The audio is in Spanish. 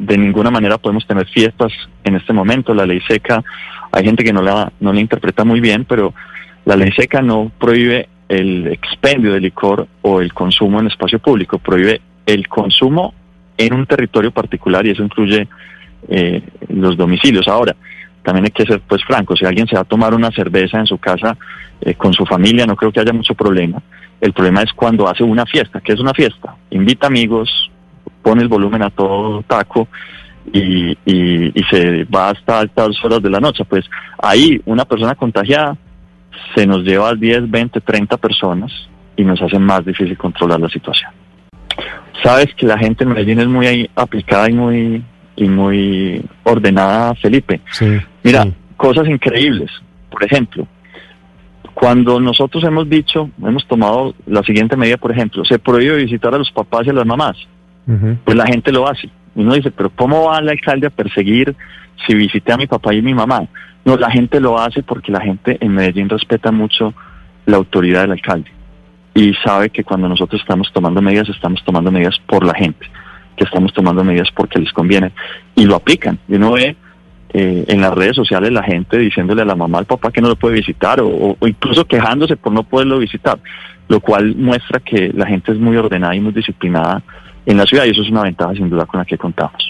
de ninguna manera podemos tener fiestas en este momento. La ley seca, hay gente que no la, no la interpreta muy bien, pero la ley seca no prohíbe el expendio de licor o el consumo en espacio público, prohíbe el consumo en un territorio particular y eso incluye eh, los domicilios. Ahora, también hay que ser pues franco, si alguien se va a tomar una cerveza en su casa eh, con su familia, no creo que haya mucho problema. El problema es cuando hace una fiesta. ¿Qué es una fiesta? Invita amigos, pone el volumen a todo taco y, y, se va hasta altas horas de la noche. Pues ahí una persona contagiada se nos lleva a 10, 20, 30 personas y nos hace más difícil controlar la situación. Sabes que la gente en Medellín es muy aplicada y muy y muy ordenada, Felipe. Mira, cosas increíbles. Por ejemplo, cuando nosotros hemos dicho, hemos tomado la siguiente medida, por ejemplo, se prohíbe visitar a los papás y a las mamás, pues la gente lo hace. Uno dice, pero ¿cómo va el alcalde a perseguir si visité a mi papá y mi mamá? No, la gente lo hace porque la gente en Medellín respeta mucho la autoridad del alcalde y sabe que cuando nosotros estamos tomando medidas, estamos tomando medidas por la gente, que estamos tomando medidas porque les conviene y lo aplican. Y uno ve eh, en las redes sociales la gente diciéndole a la mamá, al papá que no lo puede visitar o, incluso quejándose por no poderlo visitar, lo cual muestra que la gente es muy ordenada y muy disciplinada en la ciudad eso es una ventaja sin duda con la que contamos.